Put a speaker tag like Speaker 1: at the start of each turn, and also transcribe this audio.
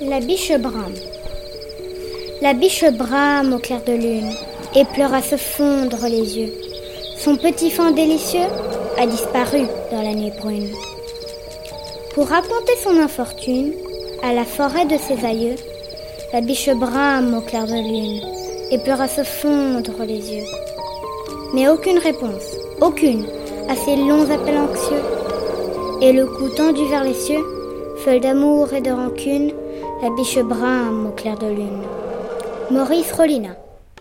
Speaker 1: La biche brame. La biche brame au clair de lune et pleure à se fondre les yeux. Son petit fan délicieux a disparu dans la nuit brune. Pour raconter son infortune à la forêt de ses aïeux, la biche brame au clair de lune et pleure à se fondre les yeux. Mais aucune réponse, aucune, à ces longs appels anxieux. Et le cou tendu vers les cieux, feuille d'amour et de rancune, la biche brame au clair de lune. Maurice Rolina.